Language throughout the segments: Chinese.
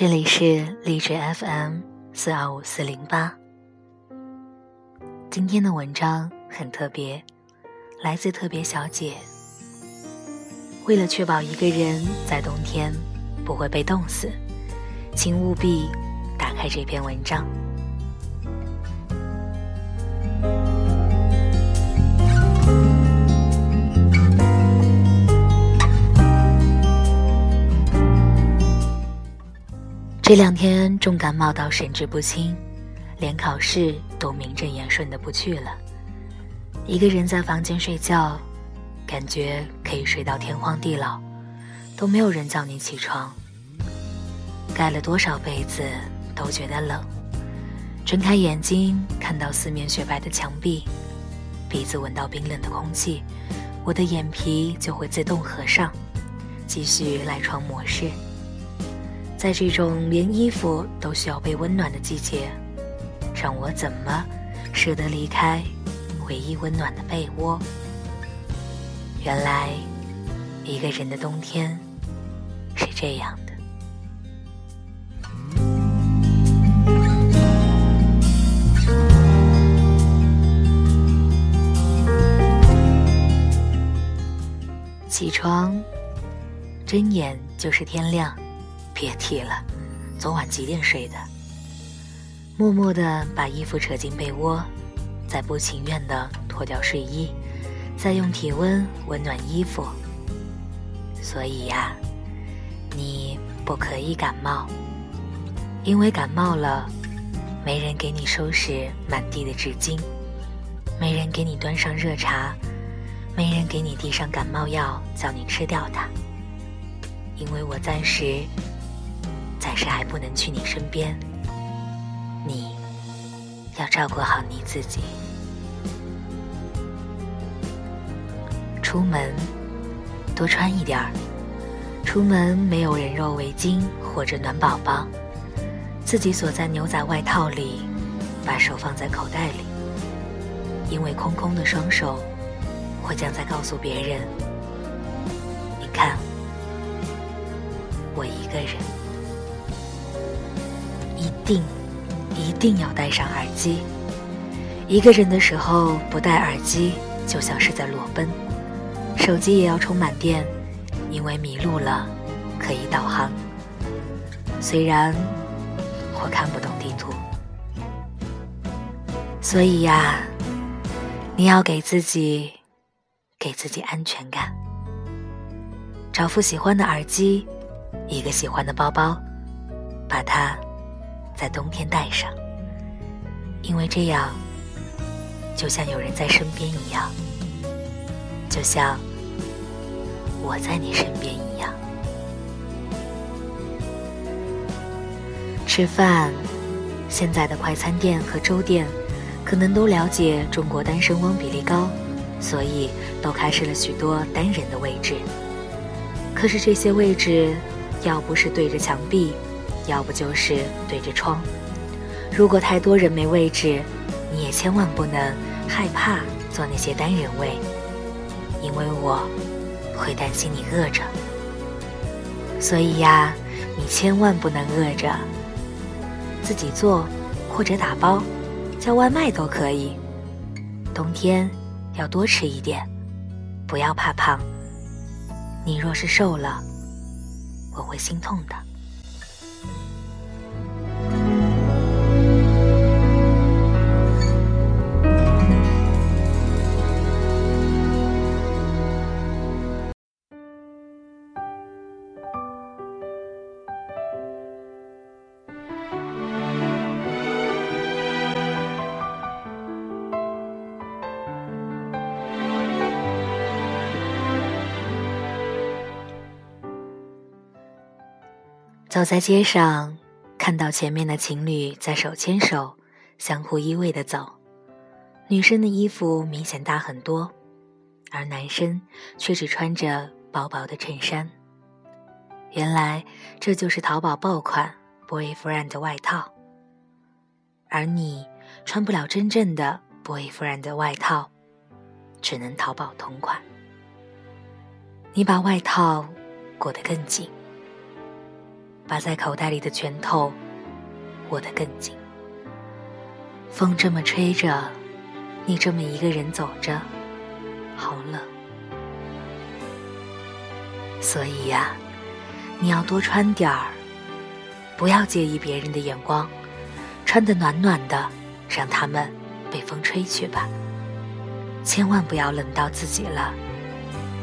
这里是励志 FM 四二五四零八。今天的文章很特别，来自特别小姐。为了确保一个人在冬天不会被冻死，请务必打开这篇文章。这两天重感冒到神志不清，连考试都名正言顺的不去了。一个人在房间睡觉，感觉可以睡到天荒地老，都没有人叫你起床。盖了多少被子都觉得冷，睁开眼睛看到四面雪白的墙壁，鼻子闻到冰冷的空气，我的眼皮就会自动合上，继续赖床模式。在这种连衣服都需要被温暖的季节，让我怎么舍得离开唯一温暖的被窝？原来，一个人的冬天是这样的。起床，睁眼就是天亮。别提了，昨晚几点睡的？默默地把衣服扯进被窝，再不情愿地脱掉睡衣，再用体温温暖衣服。所以呀，你不可以感冒，因为感冒了，没人给你收拾满地的纸巾，没人给你端上热茶，没人给你递上感冒药叫你吃掉它，因为我暂时。暂时还不能去你身边，你要照顾好你自己。出门多穿一点儿，出门没有人肉围巾或者暖宝宝，自己锁在牛仔外套里，把手放在口袋里，因为空空的双手，会将在告诉别人：你看，我一个人。一定，一定要戴上耳机。一个人的时候不戴耳机，就像是在裸奔。手机也要充满电，因为迷路了可以导航。虽然我看不懂地图，所以呀，你要给自己，给自己安全感。找副喜欢的耳机，一个喜欢的包包，把它。在冬天戴上，因为这样，就像有人在身边一样，就像我在你身边一样。吃饭，现在的快餐店和粥店，可能都了解中国单身汪比例高，所以都开设了许多单人的位置。可是这些位置，要不是对着墙壁。要不就是对着窗。如果太多人没位置，你也千万不能害怕坐那些单人位，因为我会担心你饿着。所以呀，你千万不能饿着，自己做或者打包，叫外卖都可以。冬天要多吃一点，不要怕胖。你若是瘦了，我会心痛的。走在街上，看到前面的情侣在手牵手、相互依偎的走，女生的衣服明显大很多，而男生却只穿着薄薄的衬衫。原来这就是淘宝爆款 boyfriend 外套，而你穿不了真正的 boyfriend 外套，只能淘宝同款。你把外套裹得更紧。把在口袋里的拳头握得更紧。风这么吹着，你这么一个人走着，好冷。所以呀，你要多穿点儿，不要介意别人的眼光，穿得暖暖的，让他们被风吹去吧。千万不要冷到自己了，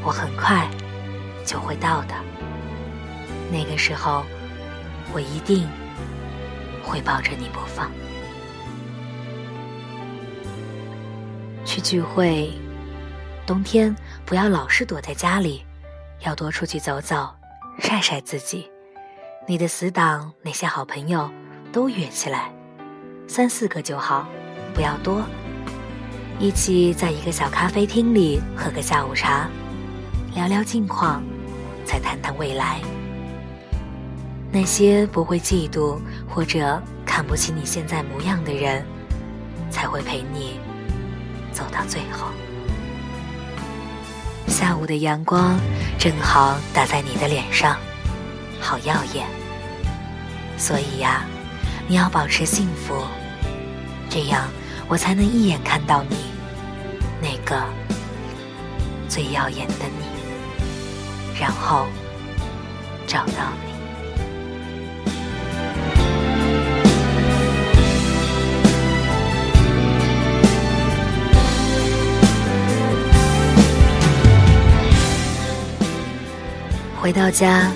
我很快就会到的。那个时候，我一定会抱着你不放。去聚会，冬天不要老是躲在家里，要多出去走走，晒晒自己。你的死党那些好朋友都约起来，三四个就好，不要多。一起在一个小咖啡厅里喝个下午茶，聊聊近况，再谈谈未来。那些不会嫉妒或者看不起你现在模样的人，才会陪你走到最后。下午的阳光正好打在你的脸上，好耀眼。所以呀，你要保持幸福，这样我才能一眼看到你那个最耀眼的你，然后找到你。回到家，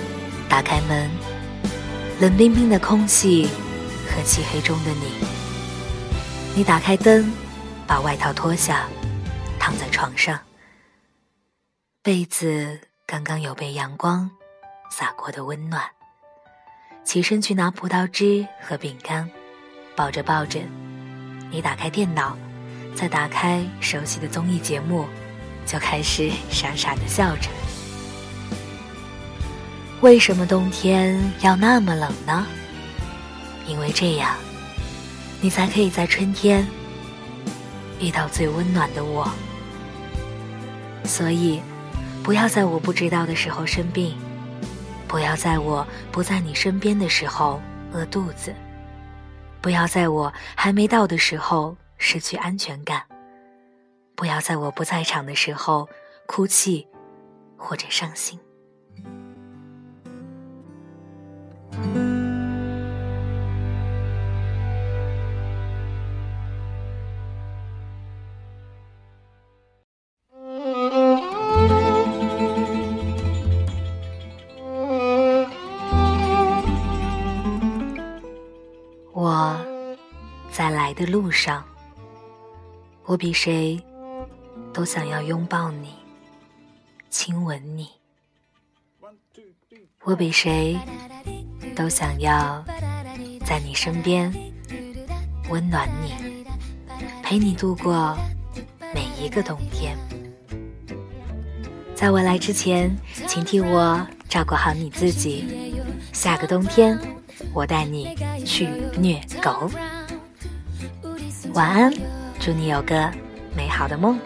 打开门，冷冰冰的空气和漆黑中的你。你打开灯，把外套脱下，躺在床上。被子刚刚有被阳光洒过的温暖。起身去拿葡萄汁和饼干，抱着抱枕。你打开电脑，再打开熟悉的综艺节目，就开始傻傻的笑着。为什么冬天要那么冷呢？因为这样，你才可以在春天遇到最温暖的我。所以，不要在我不知道的时候生病，不要在我不在你身边的时候饿肚子，不要在我还没到的时候失去安全感，不要在我不在场的时候哭泣或者伤心。的路上，我比谁都想要拥抱你，亲吻你。我比谁。都想要在你身边温暖你，陪你度过每一个冬天。在我来之前，请替我照顾好你自己。下个冬天，我带你去虐狗。晚安，祝你有个美好的梦。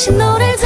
당신 노래를